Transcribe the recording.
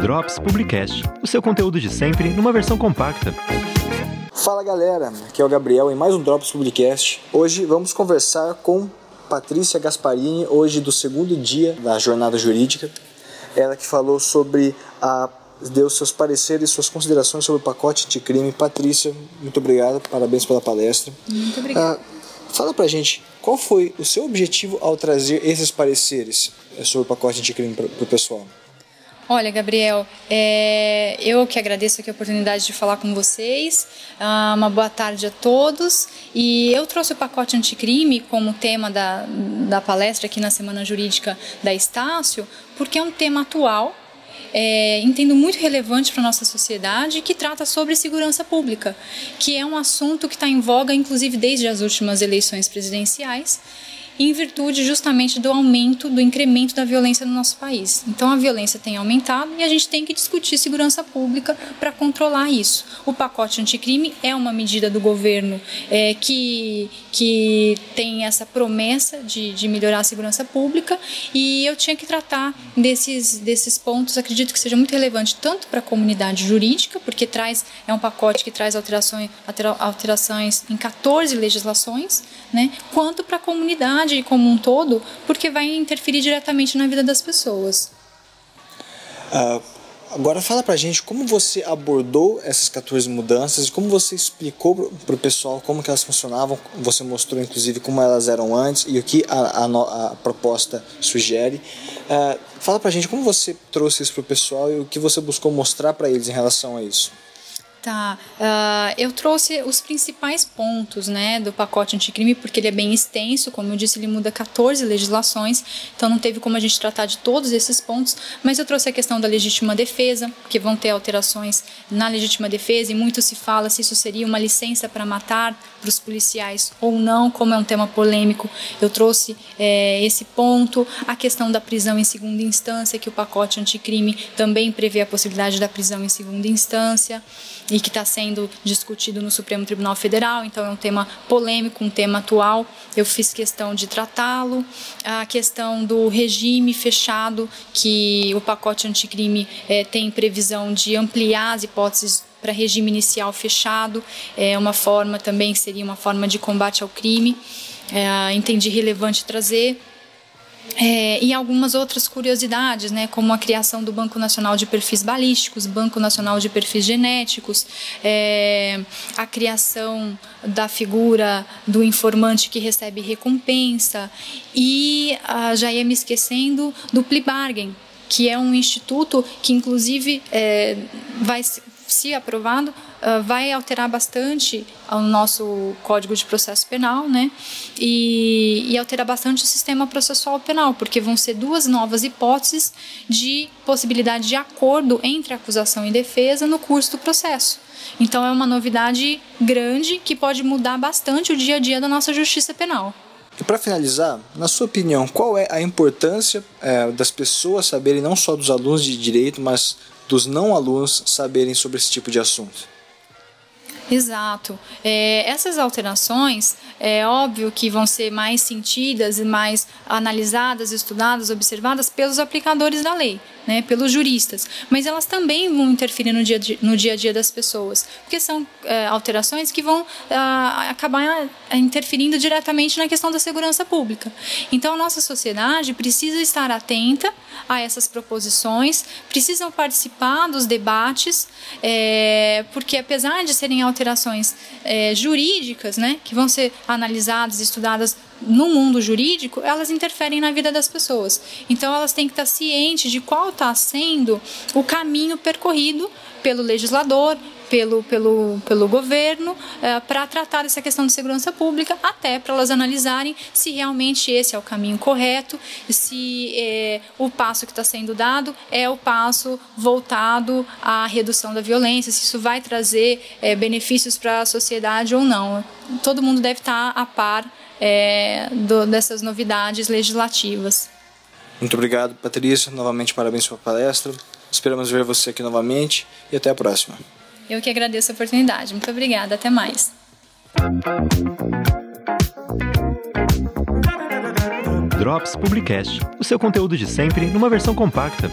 Drops Publicast, o seu conteúdo de sempre numa versão compacta. Fala galera, aqui é o Gabriel em mais um Drops Publicast. Hoje vamos conversar com Patrícia Gasparini, hoje do segundo dia da jornada jurídica. Ela que falou sobre a deu seus pareceres, suas considerações sobre o pacote de crime. Patrícia, muito obrigado, parabéns pela palestra. Muito obrigada. Ah, fala pra gente, qual foi o seu objetivo ao trazer esses pareceres eh, sobre o pacote de crime para o pessoal? Olha, Gabriel, é, eu que agradeço aqui a oportunidade de falar com vocês. Ah, uma boa tarde a todos. E eu trouxe o pacote anticrime como tema da, da palestra aqui na Semana Jurídica da Estácio, porque é um tema atual é, entendo muito relevante para a nossa sociedade, que trata sobre segurança pública, que é um assunto que está em voga, inclusive desde as últimas eleições presidenciais, em virtude justamente do aumento, do incremento da violência no nosso país. Então a violência tem aumentado e a gente tem que discutir segurança pública para controlar isso. O pacote anticrime é uma medida do governo é, que, que tem essa promessa de, de melhorar a segurança pública e eu tinha que tratar desses, desses pontos, acredito que seja muito relevante tanto para a comunidade jurídica, porque traz é um pacote que traz alterações, alterações em 14 legislações, né, quanto para a comunidade sociedade como um todo, porque vai interferir diretamente na vida das pessoas. Uh, agora fala pra gente como você abordou essas 14 mudanças e como você explicou para o pessoal como que elas funcionavam. Você mostrou inclusive como elas eram antes e o que a, a, a proposta sugere. Uh, fala pra gente como você trouxe isso para o pessoal e o que você buscou mostrar para eles em relação a isso. Tá. Uh, eu trouxe os principais pontos né, do pacote anticrime, porque ele é bem extenso, como eu disse, ele muda 14 legislações, então não teve como a gente tratar de todos esses pontos, mas eu trouxe a questão da legítima defesa, que vão ter alterações na legítima defesa, e muito se fala se isso seria uma licença para matar para os policiais ou não, como é um tema polêmico, eu trouxe é, esse ponto, a questão da prisão em segunda instância, que o pacote anticrime também prevê a possibilidade da prisão em segunda instância que está sendo discutido no Supremo Tribunal Federal, então é um tema polêmico, um tema atual. Eu fiz questão de tratá-lo. A questão do regime fechado, que o pacote anticrime é, tem previsão de ampliar as hipóteses para regime inicial fechado, é uma forma também seria uma forma de combate ao crime. É, entendi relevante trazer. É, e algumas outras curiosidades, né, como a criação do Banco Nacional de Perfis Balísticos, Banco Nacional de Perfis Genéticos, é, a criação da figura do informante que recebe recompensa e ah, já ia me esquecendo do plea que é um instituto que inclusive é, vai se aprovado, uh, vai alterar bastante o nosso Código de Processo Penal, né? E, e alterar bastante o sistema processual penal, porque vão ser duas novas hipóteses de possibilidade de acordo entre acusação e defesa no curso do processo. Então é uma novidade grande que pode mudar bastante o dia a dia da nossa justiça penal. E para finalizar, na sua opinião, qual é a importância é, das pessoas saberem, não só dos alunos de direito, mas dos não alunos saberem sobre esse tipo de assunto. Exato. É, essas alterações é óbvio que vão ser mais sentidas e mais analisadas, estudadas, observadas pelos aplicadores da lei, né, pelos juristas, mas elas também vão interferir no dia, no dia a dia das pessoas, porque são é, alterações que vão ah, acabar é, interferindo diretamente na questão da segurança pública. Então, a nossa sociedade precisa estar atenta a essas proposições, precisam participar dos debates, é, porque apesar de serem alterações é, jurídicas, né, que vão ser analisadas, estudadas no mundo jurídico, elas interferem na vida das pessoas. Então elas têm que estar cientes de qual está sendo o caminho percorrido pelo legislador, pelo, pelo, pelo governo é, para tratar dessa questão de segurança pública, até para elas analisarem se realmente esse é o caminho correto, se é, o passo que está sendo dado é o passo voltado à redução da violência, se isso vai trazer é, benefícios para a sociedade ou não. Todo mundo deve estar tá a par é, do, dessas novidades legislativas. Muito obrigado, Patrícia. Novamente, parabéns pela palestra. Esperamos ver você aqui novamente e até a próxima. Eu que agradeço a oportunidade. Muito obrigada. Até mais. Drops Publicast, o seu conteúdo de sempre numa versão compacta.